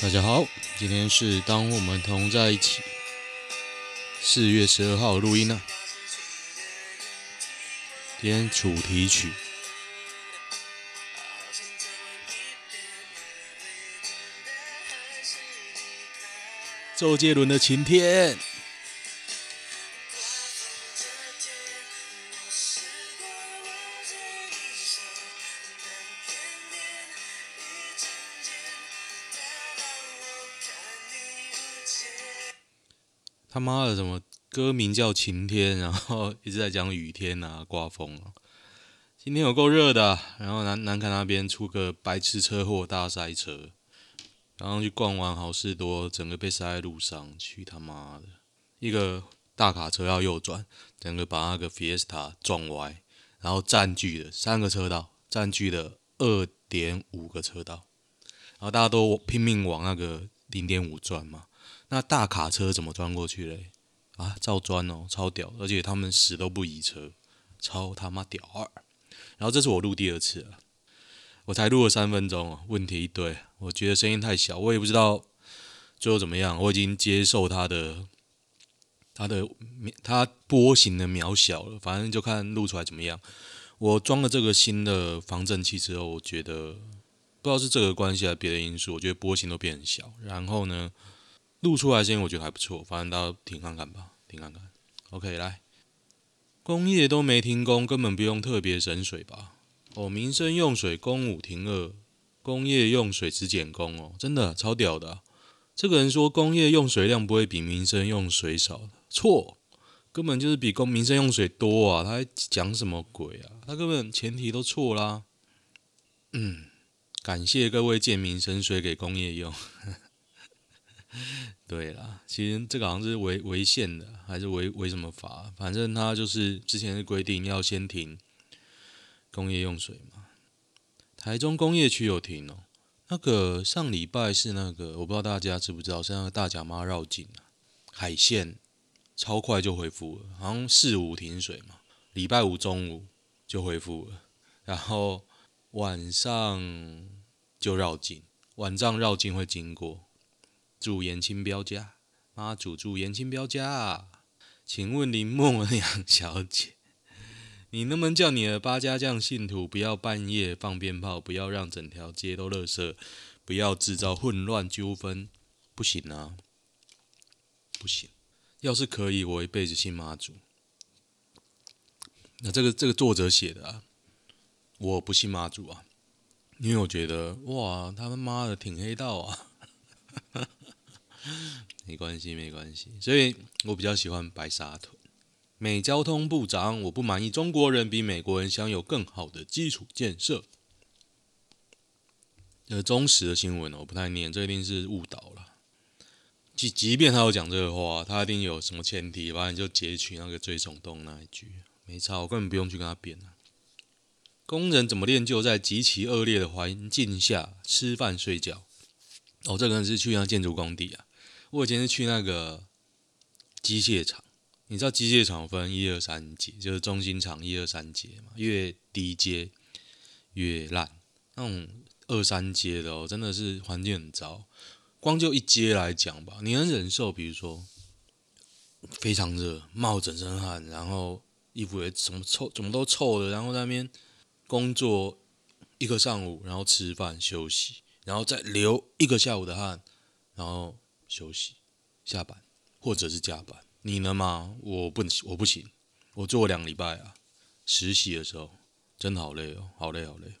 大家好，今天是当我们同在一起，四月十二号录音呢。今天主题曲，周杰伦的《晴天》。他妈的，什么歌名叫晴天，然后一直在讲雨天啊，刮风啊。今天有够热的，然后南南崁那边出个白痴车祸大塞车，然后去逛完好事多，整个被塞在路上，去他妈的！一个大卡车要右转，整个把那个 Fiesta 撞歪，然后占据了三个车道，占据了二点五个车道，然后大家都拼命往那个零点五转嘛。那大卡车怎么钻过去嘞？啊，照钻哦，超屌！而且他们死都不移车，超他妈屌二！然后这是我录第二次了，我才录了三分钟，问题一堆，我觉得声音太小，我也不知道最后怎么样。我已经接受它的它的它波形的渺小了，反正就看录出来怎么样。我装了这个新的防震器之后，我觉得不知道是这个关系还是别的因素，我觉得波形都变很小。然后呢，录出来声音我觉得还不错，反正大家听看看吧，听看看。OK，来，工业都没停工，根本不用特别省水吧？哦，民生用水工五停二，工业用水只减工哦，真的超屌的。这个人说工业用水量不会比民生用水少，错，根本就是比工民生用水多啊！他还讲什么鬼啊？他根本前提都错啦。嗯，感谢各位借民生水给工业用。对啦，其实这个好像是违违宪的，还是违违什么法？反正他就是之前是规定要先停工业用水嘛。台中工业区有停哦。那个上礼拜是那个，我不知道大家知不知道，是那个大甲妈绕境啊，海线超快就恢复了，好像四五停水嘛，礼拜五中午就恢复了，然后晚上就绕境，晚上绕境会经过。祝延青标家，妈祖祝延青标家啊。请问林默娘小姐，你能不能叫你的八家将信徒不要半夜放鞭炮，不要让整条街都垃圾，不要制造混乱纠纷？不行啊，不行。要是可以，我一辈子信妈祖。那这个这个作者写的啊，我不信妈祖啊，因为我觉得哇，他妈的挺黑道啊。没关系，没关系，所以我比较喜欢白沙屯。美交通部长，我不满意中国人比美国人享有更好的基础建设。呃，忠实的新闻我不太念，这一定是误导了。即即便他有讲这个话，他一定有什么前提，反正就截取那个最耸动那一句，没差，我根本不用去跟他辩了。工人怎么练就在极其恶劣的环境下吃饭睡觉？哦，这个人是去那建筑工地啊。我以前是去那个机械厂，你知道机械厂分一二三阶，就是中心厂一二三阶嘛，越低阶越烂。那种二三阶的哦，真的是环境很糟。光就一阶来讲吧，你能忍受？比如说非常热，冒整身汗，然后衣服也怎么臭，怎么都臭的，然后在那边工作一个上午，然后吃饭休息，然后再流一个下午的汗，然后。休息、下班或者是加班，你能吗？我不，我不行。我做两礼拜啊，实习的时候真的好累哦，好累好累。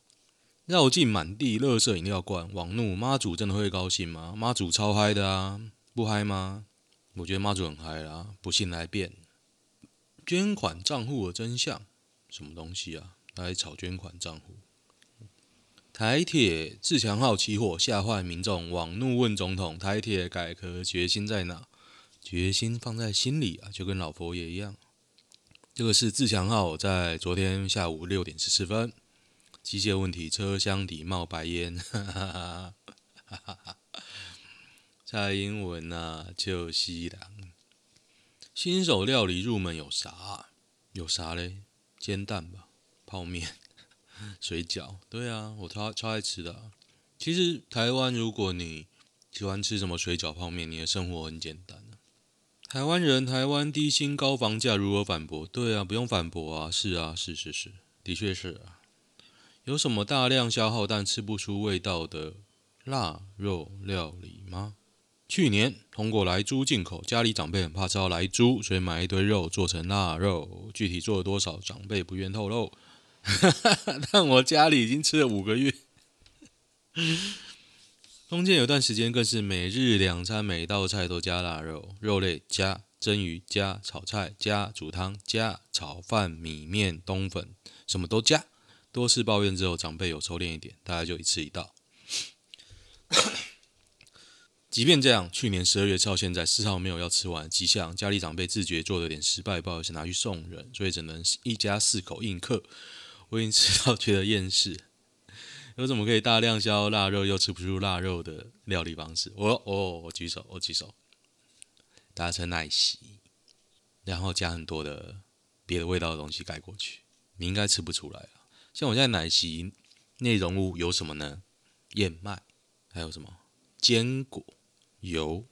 绕境满地，垃圾饮料罐，网怒妈祖真的会高兴吗？妈祖超嗨的啊，不嗨吗？我觉得妈祖很嗨啦，不信来辩。捐款账户的真相，什么东西啊？来炒捐款账户。台铁自强号起火，吓坏民众，网怒问总统：台铁改革决心在哪？决心放在心里啊，就跟老佛爷一样。这个是自强号在昨天下午六点十四分，机械问题，车厢底冒白烟。哈哈哈哈蔡英文啊，就西郎。新手料理入门有啥？有啥嘞？煎蛋吧，泡面。水饺，对啊，我超超爱吃的。其实台湾，如果你喜欢吃什么水饺、泡面，你的生活很简单。台湾人，台湾低薪高房价，如何反驳？对啊，不用反驳啊，是啊，是是是，的确是啊。有什么大量消耗但吃不出味道的腊肉料理吗？去年通过来猪进口，家里长辈很怕吃到莱猪，所以买一堆肉做成腊肉。具体做了多少，长辈不愿透露。但我家里已经吃了五个月。中间有段时间更是每日两餐，每道菜都加腊肉，肉类加蒸鱼加炒菜加煮汤加炒饭米面冬粉，什么都加。多次抱怨之后，长辈有收敛一点，大概就一次一道。即便这样，去年十二月到现在丝毫没有要吃完的迹象。家里长辈自觉做的有点失败，不好意思拿去送人，所以只能一家四口硬客。我已经吃到觉得厌世。有什么可以大量消腊肉又吃不出腊肉的料理方式？我哦，我举手，我举手。打成奶昔，然后加很多的别的味道的东西盖过去，你应该吃不出来啊。像我现在奶昔内容物有什么呢？燕麦，还有什么？坚果、油、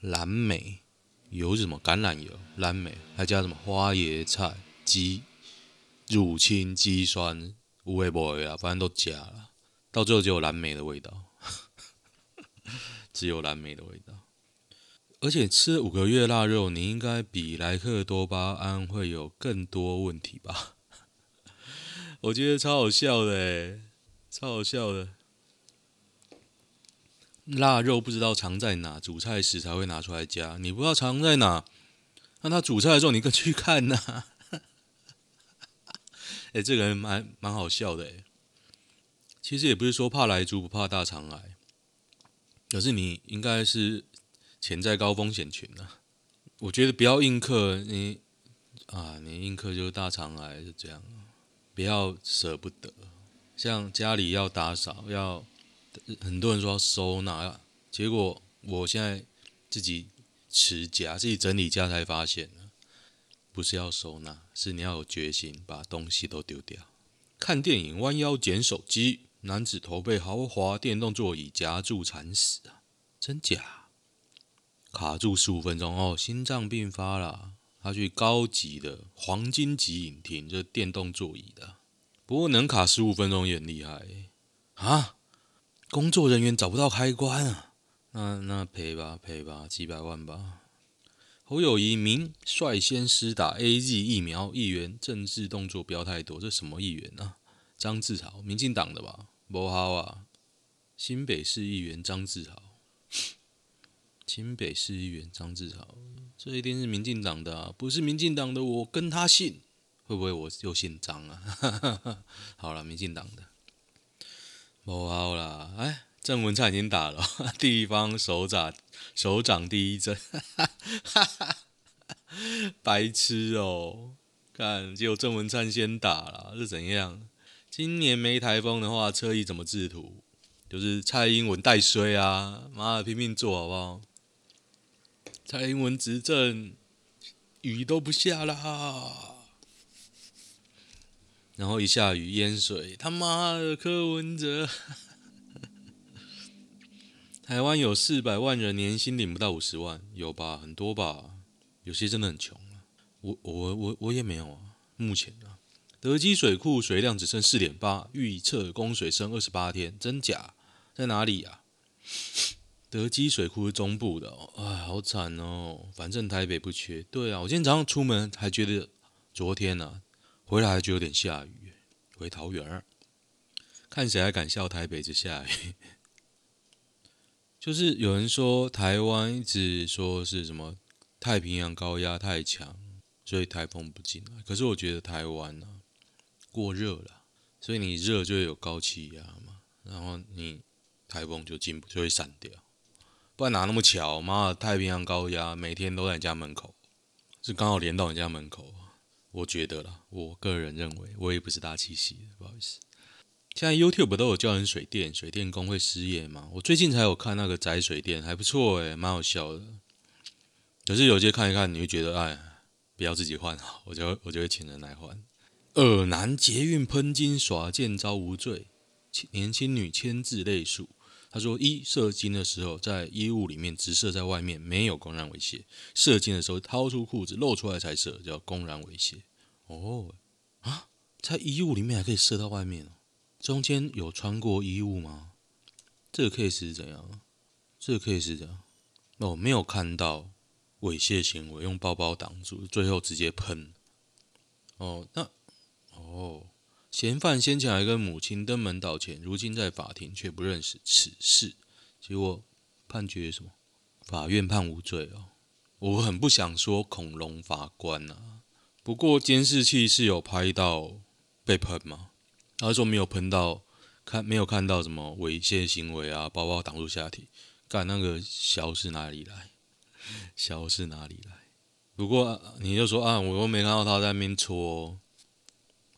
蓝莓，油是什么？橄榄油、蓝莓，还加什么？花椰菜、鸡、乳清、肌酸，无味不味啊，反正都加了。到最后只有蓝莓的味道，只有蓝莓的味道。而且吃五个月腊肉，你应该比莱克多巴胺会有更多问题吧？我觉得超好笑的诶，超好笑的。腊肉不知道藏在哪，煮菜时才会拿出来加。你不知道藏在哪，那他煮菜的时候你可去看呐、哎，这个人蛮蛮好笑的诶。其实也不是说怕来猪不怕大肠癌，可是你应该是潜在高风险群啊。我觉得不要硬嗑，你啊，你硬嗑就是大肠癌是这样，不要舍不得。像家里要打扫，要很多人说要收纳，结果我现在自己持家，自己整理家才发现，不是要收纳，是你要有决心把东西都丢掉。看电影弯腰捡手机。男子头被豪华电动座椅夹住惨死啊！真假？卡住十五分钟哦，心脏病发了。他去高级的黄金级影厅，就是电动座椅的。不过能卡十五分钟也很厉害啊！工作人员找不到开关啊？那那赔吧赔吧，几百万吧。侯友宜明率先施打 AZ 疫苗，议员政治动作不要太多。这什么议员啊？张志豪，民进党的吧？不好啊！新北市议员张志豪，新北市议员张志豪，这一定是民进党的啊！不是民进党的，我跟他姓，会不会我又姓张啊？好了，民进党的，不好啦！哎，郑文灿已经打了 地方首长首长第一针，白痴哦！看，结果郑文灿先打了，是怎样？今年没台风的话，车意怎么制图？就是蔡英文带衰啊！妈的，拼命做好不好？蔡英文执政，雨都不下啦，然后一下雨淹水，他妈的柯文哲！台湾有四百万人年薪领不到五十万，有吧？很多吧？有些真的很穷啊！我我我我也没有啊，目前啊。德基水库水量只剩四点八，预测供水剩二十八天，真假？在哪里啊？德基水库是中部的，哦，哎，好惨哦。反正台北不缺。对啊，我今天早上出门还觉得昨天呢，啊，回来还觉得有点下雨。回桃园，看谁还敢笑台北这下雨？就是有人说台湾一直说是什么太平洋高压太强，所以台风不进来。可是我觉得台湾呢，过热了，所以你热就会有高气压嘛，然后你台风就进不就会散掉，不然哪那么巧？妈的，太平洋高压每天都在你家门口，是刚好连到你家门口。我觉得啦，我个人认为，我也不是大气系的，不好意思。现在 YouTube 都有教人水电，水电工会失业吗？我最近才有看那个宅水电，还不错诶，蛮好笑的。可是有些看一看，你会觉得，哎，不要自己换，我就我就会请人来换。尔南捷运喷金耍贱遭无罪，年轻女签字类数。他说：一射精的时候在衣物里面，直射在外面，没有公然猥亵；射精的时候掏出裤子露出来才射，叫公然猥亵。哦，啊，在衣物里面还可以射到外面哦？中间有穿过衣物吗？这个 case 是怎样？这个 case 是怎样？哦，没有看到猥亵行为，用包包挡住，最后直接喷。哦，那哦。嫌犯先前还跟母亲登门道歉，如今在法庭却不认识此事，结果判决什么？法院判无罪哦。我很不想说恐龙法官啊，不过监视器是有拍到被喷吗？他说没有喷到，看没有看到什么猥亵行为啊，包包挡住下体，干那个消是哪里来？消是哪里来？不过你就说啊，我又没看到他在那边搓。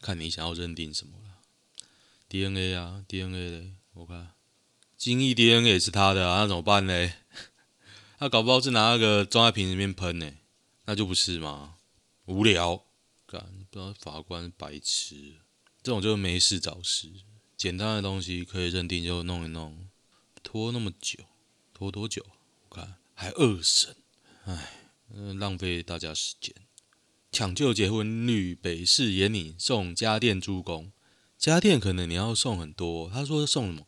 看你想要认定什么了，DNA 啊，DNA 嘞，我看精益 DNA 也是他的啊，那怎么办呢？他搞不好是拿那个装在瓶里面喷呢，那就不是吗？无聊，干不知道法官白痴，这种就是没事找事，简单的东西可以认定就弄一弄，拖那么久，拖多久？我看还二审，唉，浪费大家时间。抢救结婚率，北市也拟送家电助攻。家电可能你要送很多，他说送什么？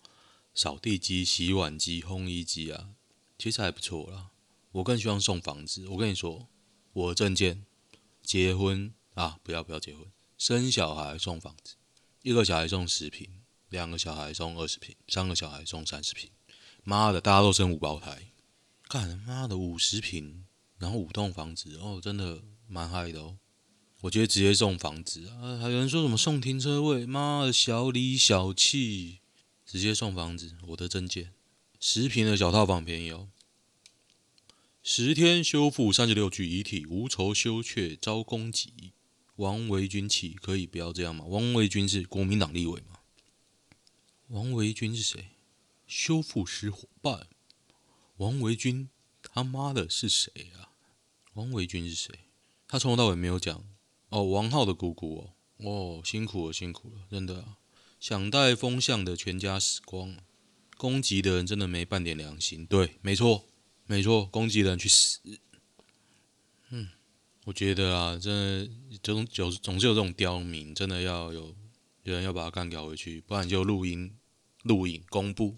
扫地机、洗碗机、烘衣机啊，其实还不错啦。我更希望送房子。我跟你说，我证件，结婚啊，不要不要结婚，生小孩送房子，一个小孩送十坪，两个小孩送二十坪，三个小孩送三十坪。妈的，大家都生五胞胎，干妈的五十坪，然后五栋房子哦，真的。蛮嗨的哦，我觉得直接送房子啊，还有人说什么送停车位，妈的小里小气，直接送房子。我的证件，十平的小套房便宜哦，十天修复三十六具遗体，无酬休却遭攻击。王维军起，可以不要这样吗？王维军是国民党立委吗？王维军是谁？修复师伙伴。王维军他妈的是谁啊？王维军是谁？他从头到尾没有讲哦，王浩的姑姑哦，哦，辛苦了，辛苦了，真的啊，想带风向的全家死光，攻击的人真的没半点良心，对，没错，没错，攻击的人去死，嗯，我觉得啊，真的总总总是有这种刁民，真的要有有人要把他干掉回去，不然就录音录影公布，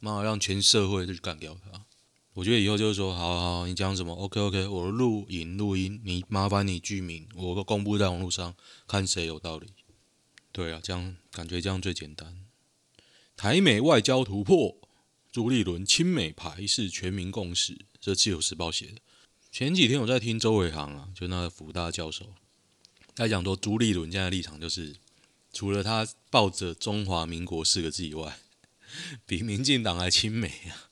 妈让全社会都去干掉他。我觉得以后就是说，好好，你讲什么？OK OK，我录影录音，你麻烦你具名，我公布在网络上，看谁有道理。对啊，这样感觉这样最简单。台美外交突破，朱立伦亲美牌是全民共识，这自由时报写的。前几天我在听周伟航啊，就那个福大教授，他讲说朱立伦现在的立场就是，除了他抱着中华民国四个字以外，比民进党还亲美啊。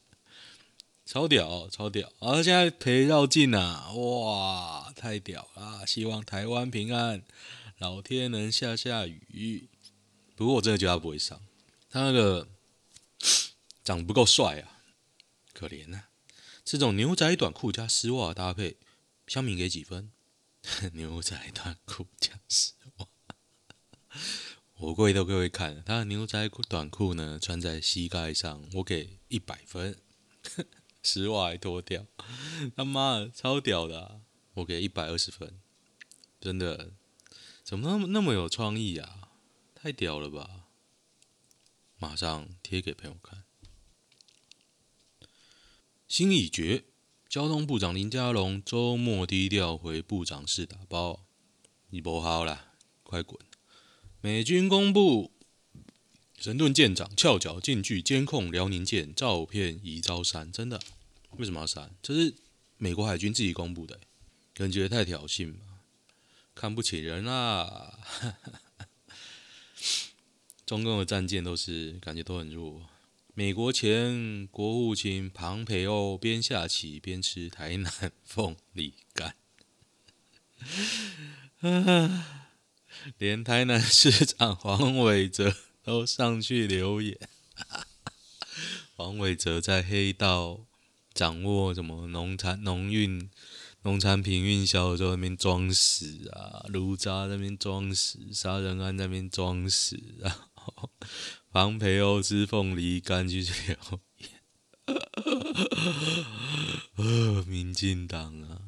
超屌，超屌！而、啊、现在陪绕境啊，哇，太屌了！希望台湾平安，老天能下下雨。不过我真的觉得他不会上，他那个 长得不够帅啊，可怜啊！这种牛仔短裤加丝袜搭配，乡民给几分？牛仔短裤加丝袜，我跪都各位看，他的牛仔短裤呢穿在膝盖上，我给一百分。丝袜还脱掉，他妈的超屌的！我给一百二十分，真的，怎么那么那么有创意啊？太屌了吧！马上贴给朋友看。心已决，交通部长林佳龙周末低调回部长室打包，你不好了，快滚！美军公布神盾舰长翘脚近距监控辽宁舰照片已招删，真的。为什么要删？这是美国海军自己公布的，感觉太挑衅嘛？看不起人啊！中共的战舰都是感觉都很弱。美国前国务卿庞培欧边下棋边吃台南凤梨干，连台南市长黄伟哲都上去留言。黄伟哲在黑道。掌握什么农产农运农产品运销的时候，那边装死啊，卢渣那边装死，杀人案那边装死，然后黄培欧吃凤梨干去留言，呃，民进党啊，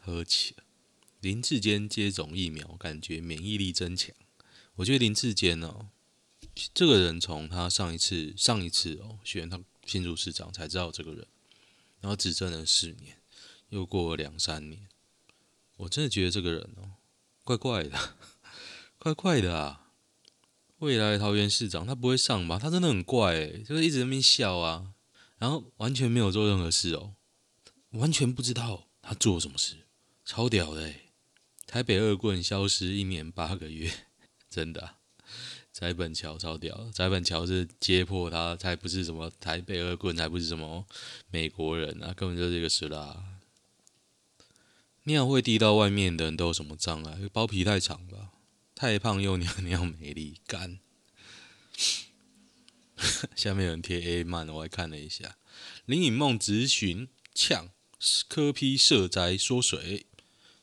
喝起了。林志坚接种疫苗，感觉免疫力增强。我觉得林志坚哦，这个人从他上一次上一次哦选他新竹市长才知道这个人，然后执政了四年，又过了两三年，我真的觉得这个人哦怪怪的，怪怪的啊！未来桃园市长他不会上吧？他真的很怪诶，就是一直在那边笑啊，然后完全没有做任何事哦，完全不知道他做什么事，超屌的。台北恶棍消失一年八个月，真的、啊。翟本桥超屌，翟本桥是揭破他才不是什么台北恶棍，才不是什么美国人啊，根本就是这个事啦。尿会滴到外面的人都有什么障碍？包皮太长吧？太胖又尿尿没力干。下面有人贴 A 漫，我还看了一下。林颖梦直询呛柯批涉灾缩水。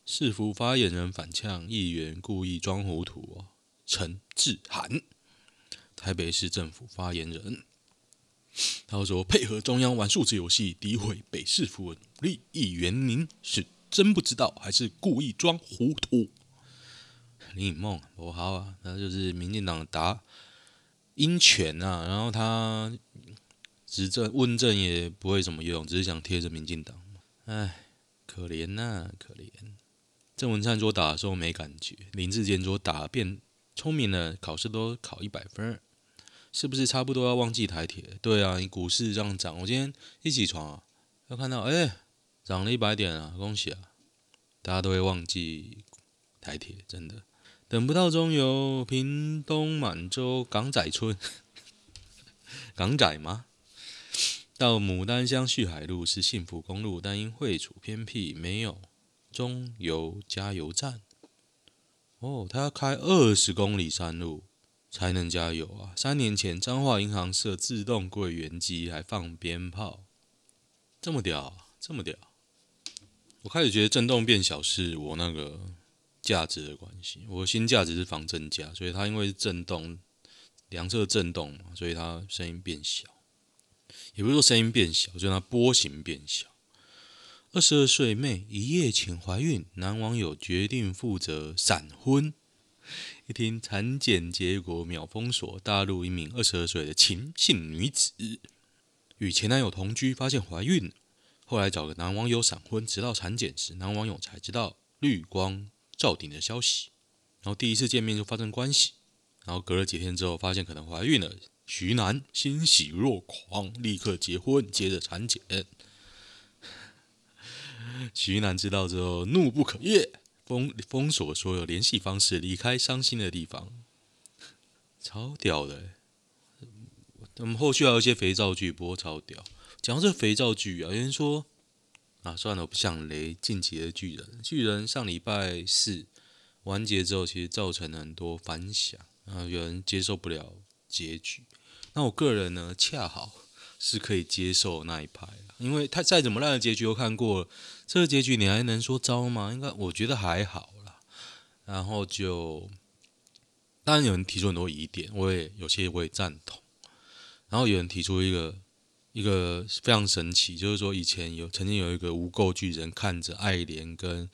市府发言人反呛议员故意装糊涂哦，陈志涵，台北市政府发言人，他说配合中央玩数字游戏，诋毁北市府的努力，议员您是真不知道还是故意装糊涂？林颖梦，我好啊，他就是民进党打鹰犬啊，然后他执政问政也不会什么用，只是想贴着民进党，哎，可怜呐、可怜。郑文灿说打的时候没感觉，林志坚说打变聪明了，考试都考一百分，是不是差不多要忘记台铁？对啊，你股市这样涨，我今天一起床啊，要看到哎涨了一百点啊，恭喜啊！大家都会忘记台铁，真的等不到中油、屏东满洲、港仔村，港仔吗？到牡丹乡旭海路是幸福公路，但因会处偏僻，没有。中油加油站，哦，他要开二十公里山路才能加油啊！三年前彰化银行设自动柜员机，还放鞭炮，这么屌，这么屌！我开始觉得震动变小是我那个价值的关系，我新价值是防震架，所以它因为是震动，两侧震动嘛，所以它声音变小，也不是说声音变小，就是它波形变小。二十二岁妹一夜情怀孕，男网友决定负责闪婚。一听产检结果秒封锁，大陆一名二十二岁的秦姓女子与前男友同居，发现怀孕，后来找个男网友闪婚，直到产检时，男网友才知道绿光赵顶的消息。然后第一次见面就发生关系，然后隔了几天之后发现可能怀孕了，徐楠欣喜若狂，立刻结婚，接着产检。徐楠知道之后怒不可遏，封封锁所有联系方式，离开伤心的地方，超屌的。我们后续还有一些肥皂剧播，超屌。讲到这肥皂剧啊，有人说啊，算了，我不想雷进击的巨人。巨人上礼拜四完结之后，其实造成了很多反响，啊有人接受不了结局。那我个人呢，恰好是可以接受那一派，因为他再怎么烂的结局都看过了。这个结局你还能说糟吗？应该我觉得还好啦。然后就，当然有人提出很多疑点，我也有些我也赞同。然后有人提出一个一个非常神奇，就是说以前有曾经有一个无垢巨人看着艾莲跟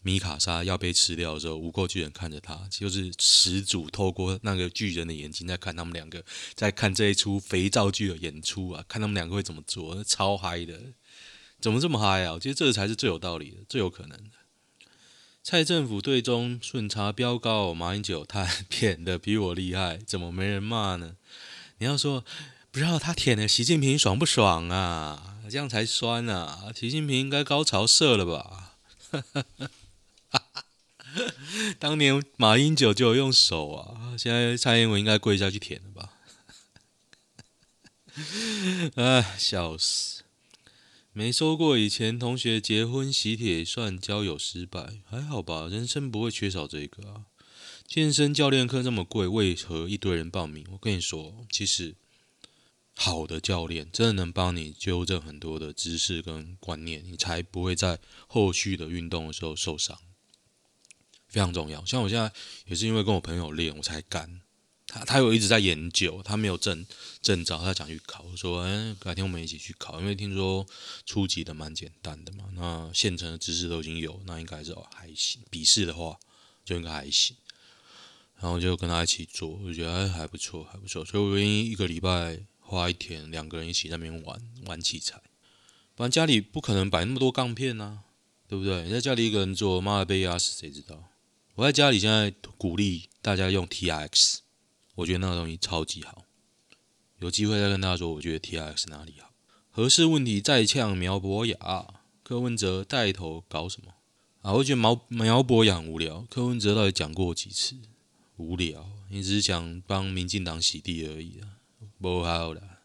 米卡莎要被吃掉的时候，无垢巨人看着他，就是始祖透过那个巨人的眼睛在看他们两个，在看这一出肥皂剧的演出啊，看他们两个会怎么做，超嗨的。怎么这么嗨啊？我觉得这才是最有道理的，最有可能的。蔡政府对中顺差飙高，马英九 他舔的 比我厉害，怎么没人骂呢？你要说不知道他舔的习近平爽不爽啊？这样才酸啊！习近平应该高潮射了吧？当年马英九就有用手啊，现在蔡英文应该跪下去舔了吧？哎，笑死！没收过以前同学结婚喜帖，算交友失败？还好吧，人生不会缺少这个啊。健身教练课这么贵，为何一堆人报名？我跟你说，其实好的教练真的能帮你纠正很多的知识跟观念，你才不会在后续的运动的时候受伤。非常重要。像我现在也是因为跟我朋友练，我才敢他他有一直在研究，他没有证证照，他想去考。我说，哎，改天我们一起去考，因为听说初级的蛮简单的嘛。那现成的知识都已经有，那应该是还行。笔试的话就应该还行。然后就跟他一起做，我觉得还还不错，还不错。所以我愿意一个礼拜花一天，两个人一起在那边玩玩器材。不然家里不可能摆那么多杠片呐，对不对？你在家里一个人做，妈的被压死，谁知道？我在家里现在鼓励大家用 TRX，我觉得那个东西超级好。有机会再跟大家说，我觉得 TRX 哪里好。合适问题再呛苗博雅，柯文哲带头搞什么啊？我觉得苗苗博雅很无聊，柯文哲到底讲过几次？无聊，你只是想帮民进党洗地而已啊，不好啦。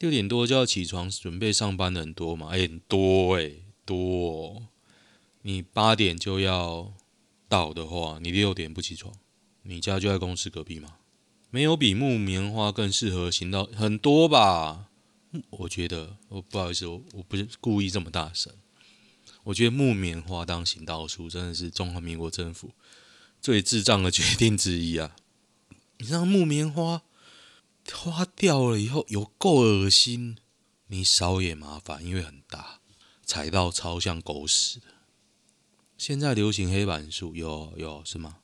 六点多就要起床准备上班的人多吗？欸、很多诶、欸，多。你八点就要到的话，你六点不起床，你家就在公司隔壁吗？没有比木棉花更适合行道很多吧？我觉得，我不好意思，我我不是故意这么大声。我觉得木棉花当行道树真的是中华民国政府。最智障的决定之一啊！你知道木棉花花掉了以后有够恶心，你扫也麻烦，因为很大，踩到超像狗屎的。现在流行黑板树，有有是吗？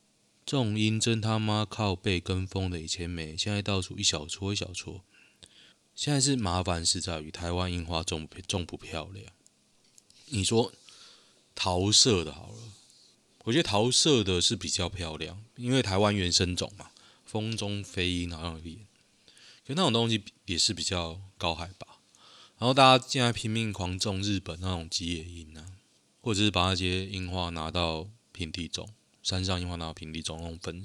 种樱真他妈靠背跟风的以前没，现在到处一小撮一小撮。现在是麻烦是在于台湾樱花种不种不漂亮。你说桃色的好了。我觉得桃色的是比较漂亮，因为台湾原生种嘛，风中飞鹰好像有点，可那种东西也是比较高海拔。然后大家现在拼命狂种日本那种吉野樱啊，或者是把那些樱花拿到平地种，山上樱花拿到平地种，那种粉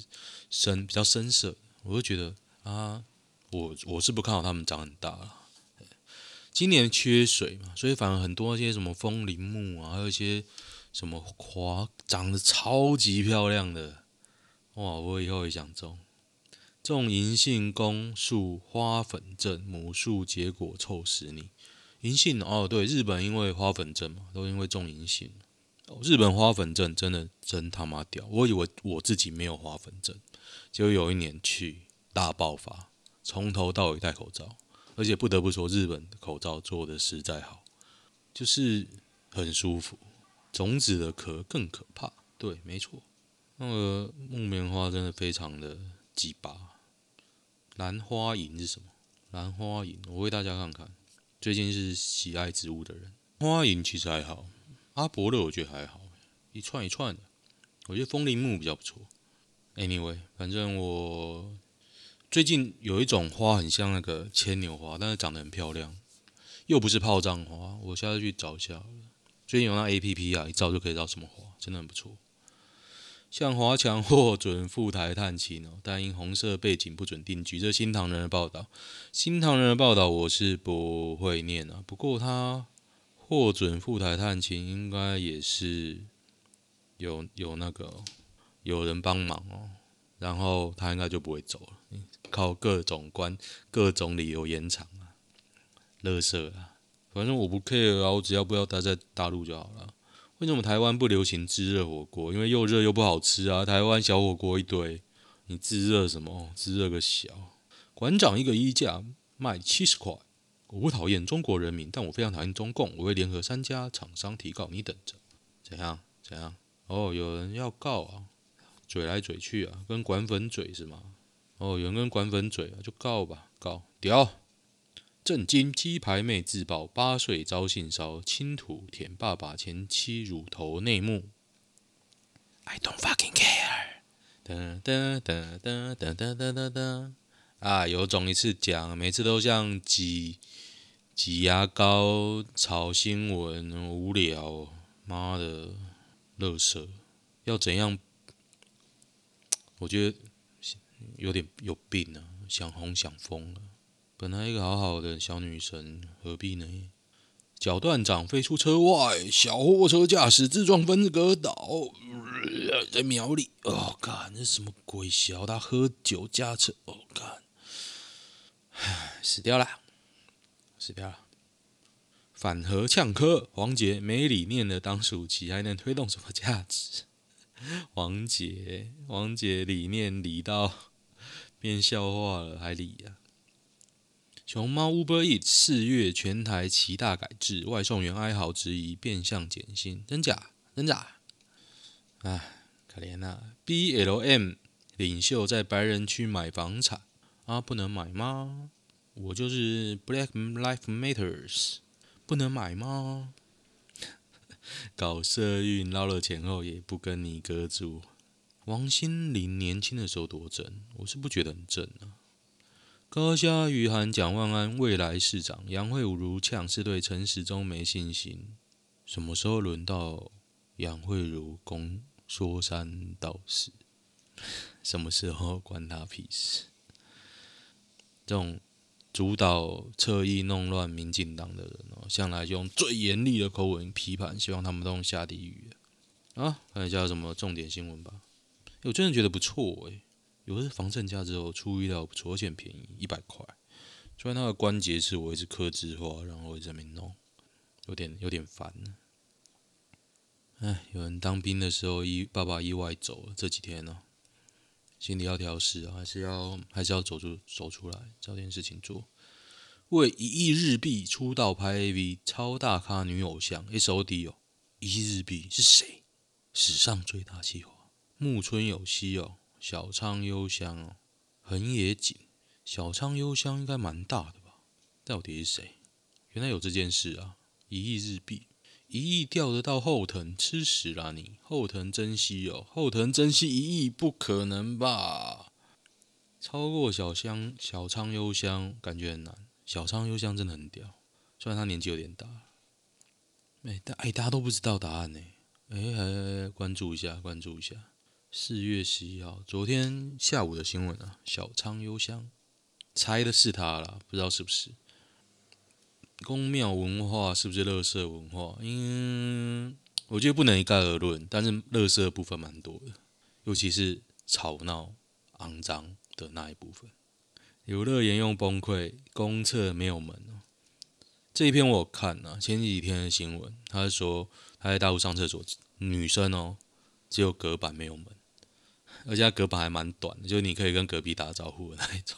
深比较深色，我就觉得啊，我我是不看好它们长很大了。今年缺水嘛，所以反而很多那些什么风铃木啊，还有一些。什么花长得超级漂亮的哇！我以后也想种种银杏公树花粉症母树结果臭死你！银杏哦，对，日本因为花粉症嘛，都因为种银杏。日本花粉症真的真他妈屌！我以为我自己没有花粉症，结果有一年去大爆发，从头到尾戴口罩，而且不得不说，日本的口罩做的实在好，就是很舒服。种子的壳更可怕，对，没错，那个木棉花真的非常的鸡巴。兰花楹是什么？兰花楹，我为大家看看。最近是喜爱植物的人，花楹其实还好，阿伯的我觉得还好，一串一串的。我觉得风铃木比较不错。Anyway，反正我最近有一种花很像那个牵牛花，但是长得很漂亮，又不是炮仗花，我下次去找一下。最近有那 A P P 啊，一照就可以知道什么花，真的很不错。向华强获准赴台探亲哦，但因红色背景不准定居。这新唐人的报道，新唐人的报道我是不会念啊。不过他获准赴台探亲，应该也是有有那个有人帮忙哦，然后他应该就不会走了，靠各种关各种理由延长啊，垃圾啊。反正我不 care 啊，我只要不要待在大陆就好了。为什么台湾不流行炙热火锅？因为又热又不好吃啊。台湾小火锅一堆，你炙热什么？炙热个小。馆长一个衣架卖七十块。我不讨厌中国人民，但我非常讨厌中共。我会联合三家厂商提告，你等着。怎样？怎样？哦，有人要告啊，嘴来嘴去啊，跟管粉嘴是吗？哦，有人跟管粉嘴啊，就告吧，告屌。震惊！鸡排妹自曝八岁遭性骚亲土舔爸爸前妻乳头内幕。I don't fucking care。哒哒哒哒哒哒哒哒哒。啊，有种一次讲，每次都像挤挤牙膏炒新闻，无聊，妈的，乐色，要怎样？我觉得有点有病啊，想红想疯了。本来一个好好的小女生，何必呢？脚断掌飞出车外，小货车驾驶自撞分隔岛，在苗里。哦，干，这什么鬼小？他喝酒驾车，哦，干，唉，死掉了，死掉了。反核呛柯，黄捷没理念的当暑期，还能推动什么价值？王杰，王杰理念理到。变笑话了，还理呀、啊？熊猫 Uber Eat 四月全台齐大改制，外送员哀嚎质疑变相减薪，真假？真假？唉，可怜呐！BLM 领袖在白人区买房产啊，不能买吗？我就是 Black Lives Matters，不能买吗？搞社运捞了钱后也不跟你哥住。王心凌年轻的时候多正，我是不觉得很正啊。高嘉瑜喊蒋万安未来市长，杨慧如呛是对陈时中没信心。什么时候轮到杨慧如攻说三道四？什么时候关他屁事？这种主导侧翼弄乱民进党的人哦，向来用最严厉的口吻批判，希望他们都能下地狱啊！看一下有什么重点新闻吧。我真的觉得不错诶。有的是防震架之后出意料不错，而且很便宜，一百块。虽然那个关节是我一直客制化，然后我一直在那边弄，有点有点烦。哎，有人当兵的时候意爸爸意外走了，这几天呢、心里要调适啊，还是要还是要走出走出来，找点事情做。为一亿日币出道拍 AV，超大咖女偶像 SOD 哦，一亿日币是谁？史上最大计划，木村有希哦。小仓优香哦，横野景，小仓优香应该蛮大的吧？到底是谁？原来有这件事啊！一亿日币，一亿钓得到后藤，吃屎啦你！后藤真希哦，后藤真希一亿不可能吧？超过小香小仓优香感觉很难。小仓优香真的很屌，虽然他年纪有点大。哎，大哎大家都不知道答案呢。哎哎哎，关注一下，关注一下。四月十一号，昨天下午的新闻啊，小仓优香，猜的是他啦，不知道是不是。宫庙文化是不是垃圾文化？嗯，我觉得不能一概而论，但是垃圾的部分蛮多的，尤其是吵闹、肮脏的那一部分。游乐沿用崩溃，公厕没有门哦。这一篇我看啊，前几天的新闻，他说他在大陆上厕所，女生哦，只有隔板没有门。而且它隔板还蛮短的，就你可以跟隔壁打招呼的那一种。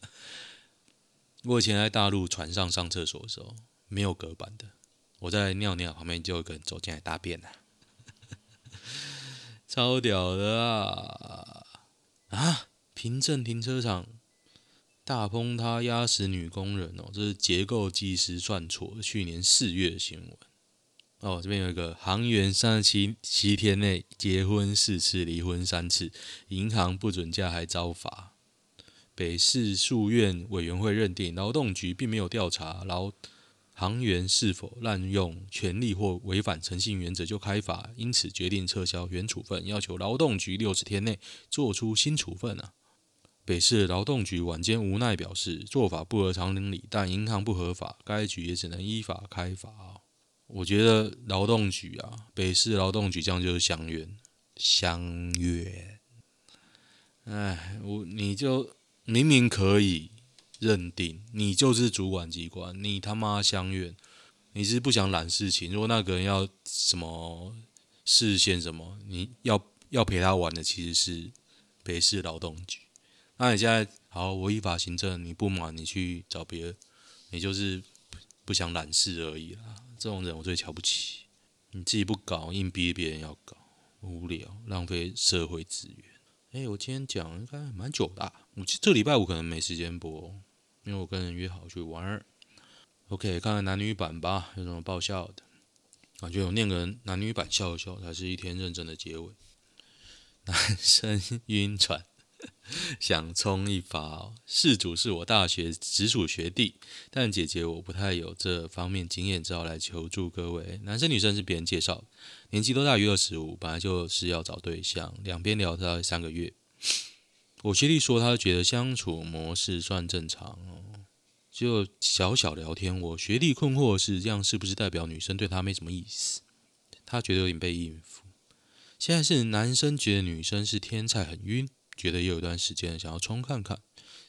我以前在大陆船上上厕所的时候，没有隔板的，我在尿尿旁边就有个人走进来大便了，超屌的啊！啊，平镇停车场大崩塌压死女工人哦，这是结构技师算错，去年四月的新闻。哦，这边有一个航员三十七七天内结婚四次，离婚三次，银行不准假还遭罚。北市诉愿委员会认定劳动局并没有调查劳航员是否滥用权力或违反诚信原则就开罚，因此决定撤销原处分，要求劳动局六十天内做出新处分啊。北市劳动局晚间无奈表示，做法不合常理，但银行不合法，该局也只能依法开罚。我觉得劳动局啊，北市劳动局这样就是乡愿，乡愿。哎，我你就明明可以认定你就是主管机关，你他妈乡愿，你是不想揽事情。如果那个人要什么事先什么，你要要陪他玩的其实是北市劳动局。那你现在好，我依法行政，你不满你去找别人，你就是不想揽事而已啦。这种人我最瞧不起，你自己不搞，硬逼别人要搞，无聊，浪费社会资源。哎，我今天讲应该蛮久的，我这礼拜五可能没时间播，因为我跟人约好去玩儿。OK，看看男女版吧，有什么爆笑的？感觉我念个男女版笑一笑，才是一天认真的结尾。男生晕船。想冲一发哦，事主是我大学直属学弟，但姐姐我不太有这方面经验，只好来求助各位。男生女生是别人介绍，年纪都大于二十五，本来就是要找对象，两边聊大概三个月。我学弟说他觉得相处模式算正常哦，就小小聊天。我学弟困惑是，这样是不是代表女生对他没什么意思？他觉得有点被应付。现在是男生觉得女生是天才，很晕。觉得又有一段时间想要冲看看，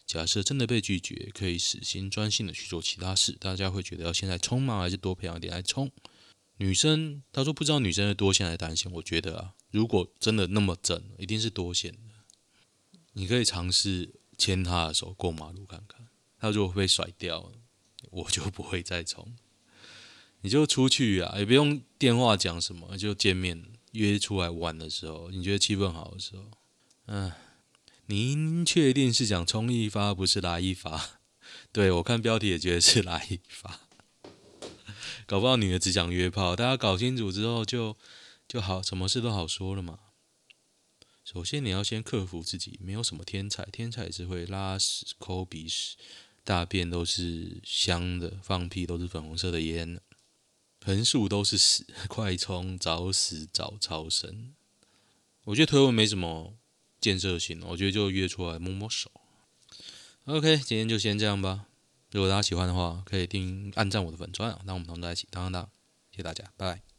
假设真的被拒绝，可以死心专心的去做其他事。大家会觉得要现在冲吗？还是多培养点来冲？女生他说不知道女生是多线还是单线。我觉得啊，如果真的那么正，一定是多线的。你可以尝试牵她的手过马路看看，她如果被甩掉，我就不会再冲。你就出去啊，也不用电话讲什么，就见面约出来玩的时候，你觉得气氛好的时候，嗯，您确定是讲冲一发，不是来一发？对，我看标题也觉得是来一发，搞不好女的只想约炮，大家搞清楚之后就就好，什么事都好说了嘛。首先你要先克服自己，没有什么天才，天才只会拉屎、抠鼻屎、大便都是香的，放屁都是粉红色的烟，横竖都是屎，快冲，找死找超生。我觉得推文没什么建设性，我觉得就约出来摸摸手。OK，今天就先这样吧。如果大家喜欢的话，可以订、按赞我的粉专啊，让我们同在一起当当当。谢谢大家，拜拜。